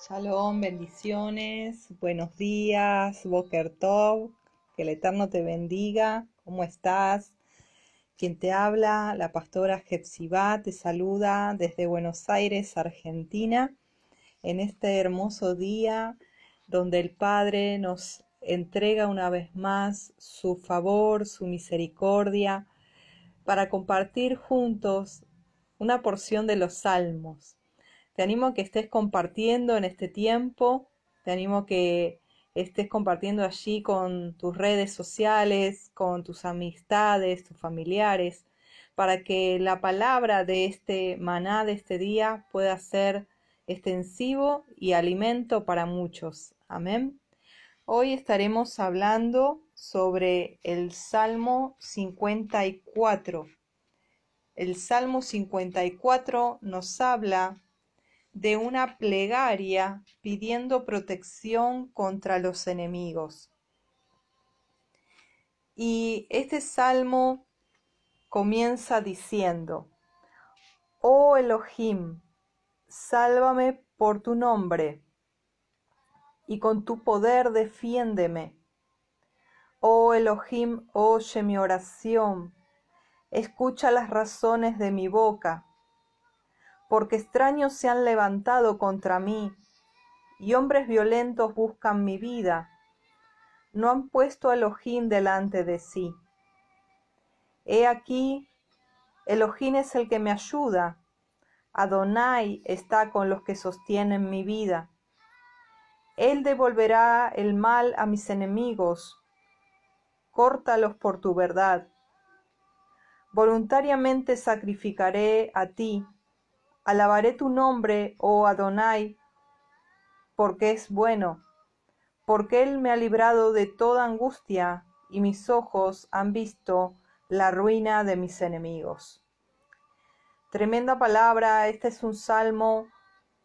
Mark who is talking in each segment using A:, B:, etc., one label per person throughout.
A: Shalom, bendiciones, buenos días, Boker Tov, que el Eterno te bendiga, ¿cómo estás? Quien te habla, la pastora Jepsibá, te saluda desde Buenos Aires, Argentina, en este hermoso día donde el Padre nos entrega una vez más su favor, su misericordia, para compartir juntos una porción de los salmos te animo a que estés compartiendo en este tiempo, te animo a que estés compartiendo allí con tus redes sociales, con tus amistades, tus familiares, para que la palabra de este maná de este día pueda ser extensivo y alimento para muchos. Amén. Hoy estaremos hablando sobre el Salmo 54. El Salmo 54 nos habla de una plegaria pidiendo protección contra los enemigos. Y este salmo comienza diciendo, Oh Elohim, sálvame por tu nombre, y con tu poder defiéndeme. Oh Elohim, oye mi oración, escucha las razones de mi boca porque extraños se han levantado contra mí, y hombres violentos buscan mi vida. No han puesto a Elohim delante de sí. He aquí, Elohim es el que me ayuda. Adonai está con los que sostienen mi vida. Él devolverá el mal a mis enemigos. Córtalos por tu verdad. Voluntariamente sacrificaré a ti Alabaré tu nombre, oh Adonai, porque es bueno, porque Él me ha librado de toda angustia y mis ojos han visto la ruina de mis enemigos. Tremenda palabra, este es un salmo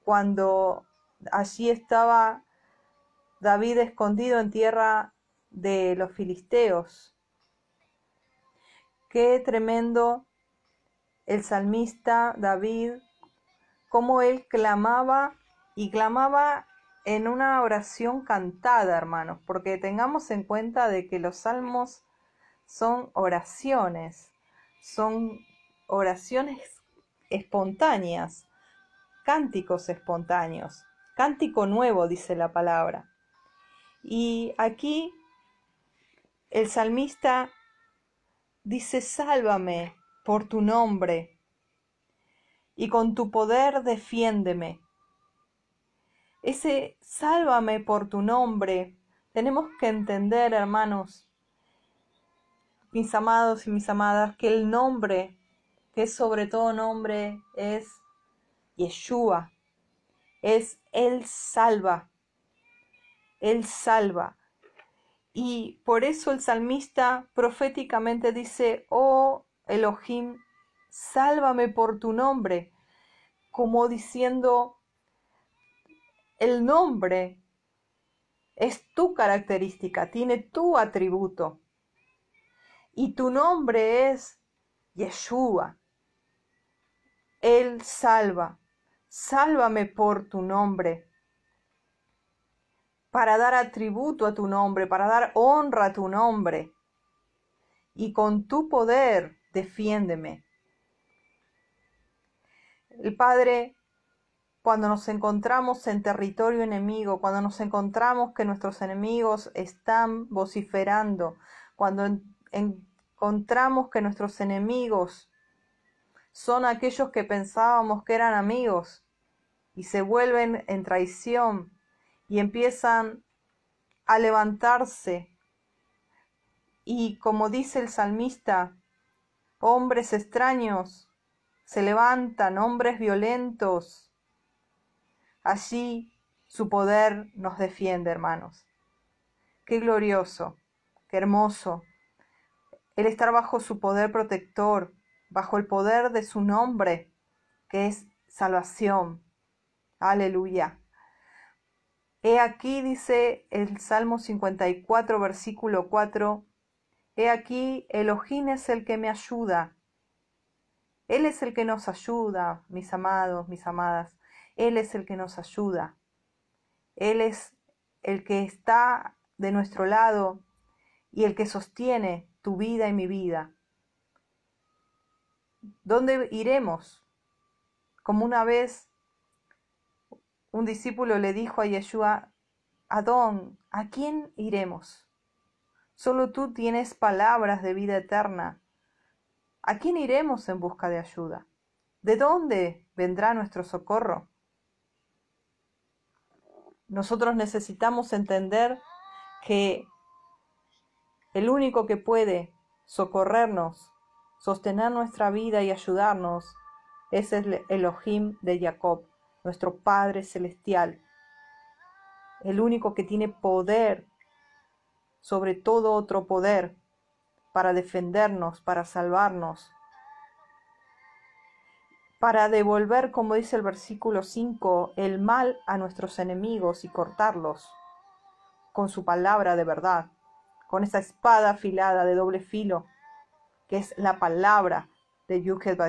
A: cuando allí estaba David escondido en tierra de los filisteos. Qué tremendo el salmista David cómo él clamaba y clamaba en una oración cantada, hermanos, porque tengamos en cuenta de que los salmos son oraciones, son oraciones espontáneas, cánticos espontáneos, cántico nuevo, dice la palabra. Y aquí el salmista dice, sálvame por tu nombre, y con tu poder defiéndeme. Ese sálvame por tu nombre. Tenemos que entender, hermanos, mis amados y mis amadas, que el nombre, que es sobre todo nombre, es Yeshua. Es Él salva. Él salva. Y por eso el salmista proféticamente dice, oh Elohim, sálvame por tu nombre, como diciendo, el nombre es tu característica, tiene tu atributo. Y tu nombre es Yeshua. Él salva. Sálvame por tu nombre. Para dar atributo a tu nombre, para dar honra a tu nombre. Y con tu poder defiéndeme. El Padre, cuando nos encontramos en territorio enemigo, cuando nos encontramos que nuestros enemigos están vociferando, cuando encontramos que nuestros enemigos son aquellos que pensábamos que eran amigos y se vuelven en traición y empiezan a levantarse. Y como dice el salmista, hombres extraños se levantan hombres violentos. Allí su poder nos defiende, hermanos. Qué glorioso, qué hermoso. El estar bajo su poder protector, bajo el poder de su nombre, que es salvación. Aleluya. He aquí, dice el Salmo 54, versículo 4, He aquí, Elohim es el que me ayuda. Él es el que nos ayuda, mis amados, mis amadas. Él es el que nos ayuda. Él es el que está de nuestro lado y el que sostiene tu vida y mi vida. ¿Dónde iremos? Como una vez un discípulo le dijo a Yeshua, Adón, ¿a quién iremos? Solo tú tienes palabras de vida eterna. ¿A quién iremos en busca de ayuda? ¿De dónde vendrá nuestro socorro? Nosotros necesitamos entender que el único que puede socorrernos, sostener nuestra vida y ayudarnos es el Elohim de Jacob, nuestro Padre Celestial, el único que tiene poder sobre todo otro poder para defendernos, para salvarnos, para devolver, como dice el versículo 5, el mal a nuestros enemigos y cortarlos con su palabra de verdad, con esa espada afilada de doble filo, que es la palabra de Yuket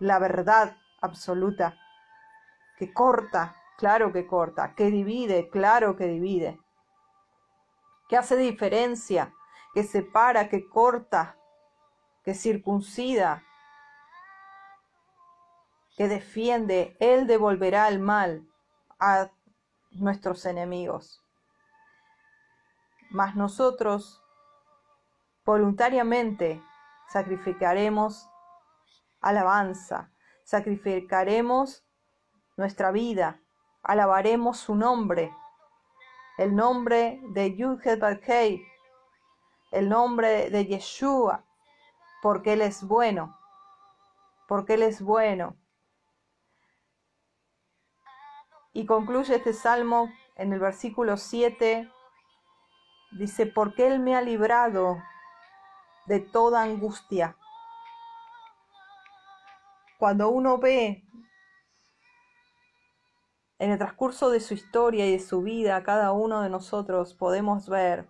A: la verdad absoluta, que corta, claro que corta, que divide, claro que divide, que hace diferencia, que separa, que corta, que circuncida, que defiende, Él devolverá el mal a nuestros enemigos. Mas nosotros voluntariamente sacrificaremos alabanza, sacrificaremos nuestra vida, alabaremos su nombre, el nombre de Yudhet el nombre de Yeshua, porque Él es bueno, porque Él es bueno. Y concluye este salmo en el versículo 7, dice, porque Él me ha librado de toda angustia. Cuando uno ve en el transcurso de su historia y de su vida, cada uno de nosotros podemos ver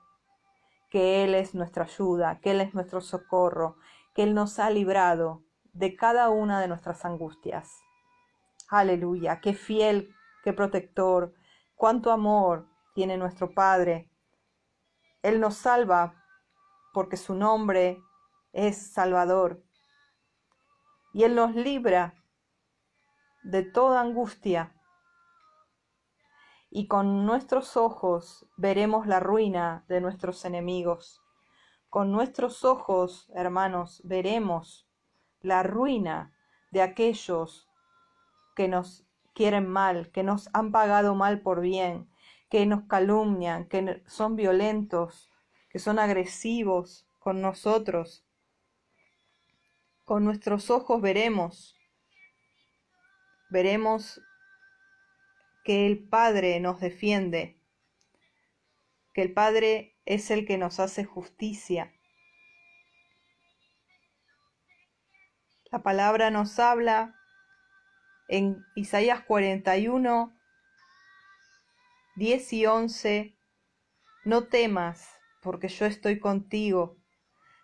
A: que Él es nuestra ayuda, que Él es nuestro socorro, que Él nos ha librado de cada una de nuestras angustias. Aleluya, qué fiel qué protector, cuánto amor tiene nuestro Padre. Él nos salva porque su nombre es Salvador. Y Él nos libra de toda angustia. Y con nuestros ojos veremos la ruina de nuestros enemigos. Con nuestros ojos, hermanos, veremos la ruina de aquellos que nos quieren mal, que nos han pagado mal por bien, que nos calumnian, que son violentos, que son agresivos con nosotros. Con nuestros ojos veremos, veremos que el Padre nos defiende, que el Padre es el que nos hace justicia. La palabra nos habla en Isaías 41, 10 y 11, no temas, porque yo estoy contigo.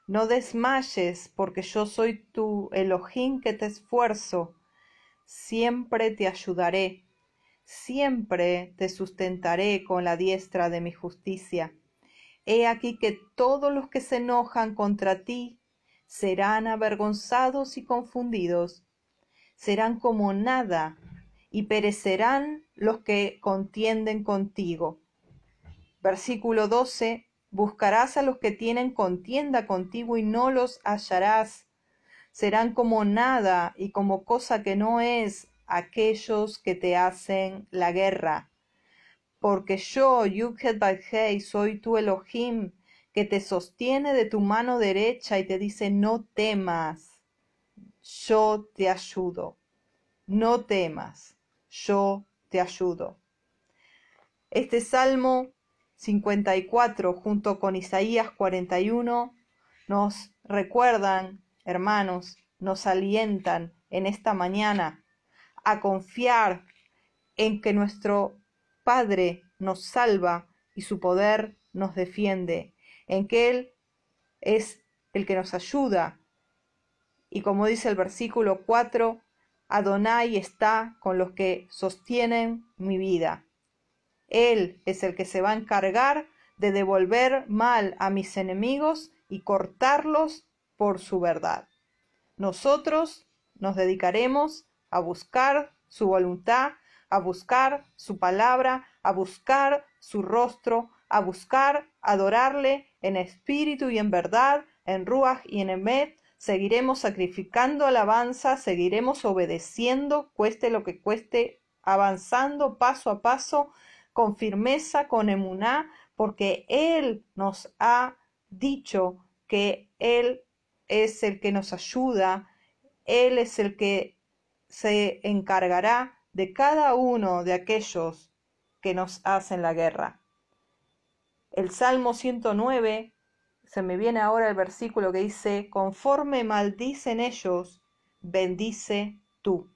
A: No desmayes, porque yo soy tu Elohim que te esfuerzo. Siempre te ayudaré, siempre te sustentaré con la diestra de mi justicia. He aquí que todos los que se enojan contra ti serán avergonzados y confundidos serán como nada, y perecerán los que contienden contigo. Versículo 12. Buscarás a los que tienen contienda contigo y no los hallarás. Serán como nada y como cosa que no es aquellos que te hacen la guerra. Porque yo, Yukhet Badhei, soy tu Elohim, que te sostiene de tu mano derecha y te dice, no temas yo te ayudo. No temas, yo te ayudo. Este Salmo 54 junto con Isaías 41 nos recuerdan, hermanos, nos alientan en esta mañana a confiar en que nuestro Padre nos salva y su poder nos defiende, en que Él es el que nos ayuda y como dice el versículo 4, Adonai está con los que sostienen mi vida. Él es el que se va a encargar de devolver mal a mis enemigos y cortarlos por su verdad. Nosotros nos dedicaremos a buscar su voluntad, a buscar su palabra, a buscar su rostro, a buscar adorarle en espíritu y en verdad, en Ruach y en Emet, seguiremos sacrificando alabanza, seguiremos obedeciendo, cueste lo que cueste, avanzando paso a paso, con firmeza, con emuná, porque Él nos ha dicho que Él es el que nos ayuda, Él es el que se encargará de cada uno de aquellos que nos hacen la guerra. El Salmo 109, se me viene ahora el versículo que dice, conforme maldicen ellos, bendice tú.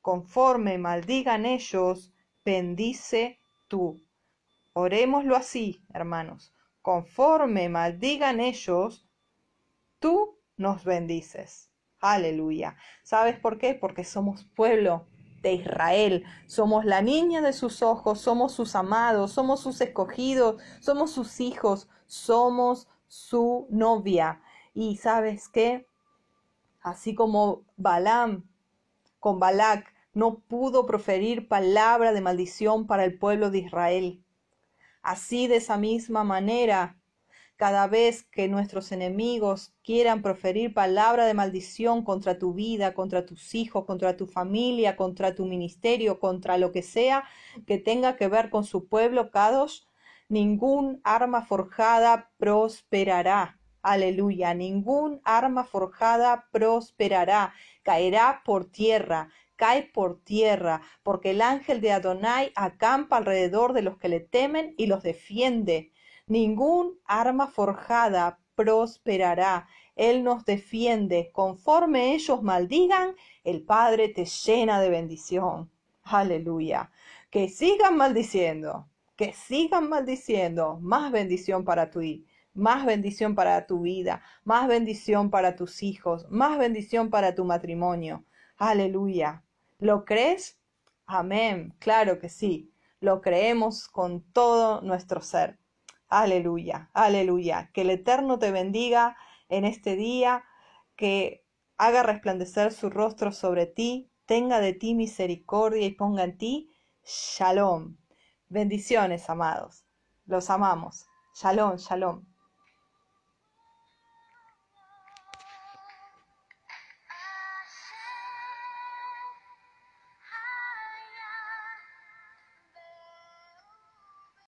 A: Conforme maldigan ellos, bendice tú. Orémoslo así, hermanos. Conforme maldigan ellos, tú nos bendices. Aleluya. ¿Sabes por qué? Porque somos pueblo de Israel. Somos la niña de sus ojos, somos sus amados, somos sus escogidos, somos sus hijos, somos su novia. Y sabes qué? Así como Balaam con Balac no pudo proferir palabra de maldición para el pueblo de Israel. Así de esa misma manera cada vez que nuestros enemigos quieran proferir palabra de maldición contra tu vida, contra tus hijos, contra tu familia, contra tu ministerio, contra lo que sea que tenga que ver con su pueblo, Kadosh, ningún arma forjada prosperará. Aleluya, ningún arma forjada prosperará, caerá por tierra, cae por tierra, porque el ángel de Adonai acampa alrededor de los que le temen y los defiende. Ningún arma forjada prosperará. Él nos defiende. Conforme ellos maldigan, el Padre te llena de bendición. Aleluya. Que sigan maldiciendo, que sigan maldiciendo. Más bendición para ti, más bendición para tu vida, más bendición para tus hijos, más bendición para tu matrimonio. Aleluya. ¿Lo crees? Amén. Claro que sí. Lo creemos con todo nuestro ser. Aleluya, aleluya. Que el Eterno te bendiga en este día, que haga resplandecer su rostro sobre ti, tenga de ti misericordia y ponga en ti shalom. Bendiciones, amados. Los amamos. Shalom, shalom.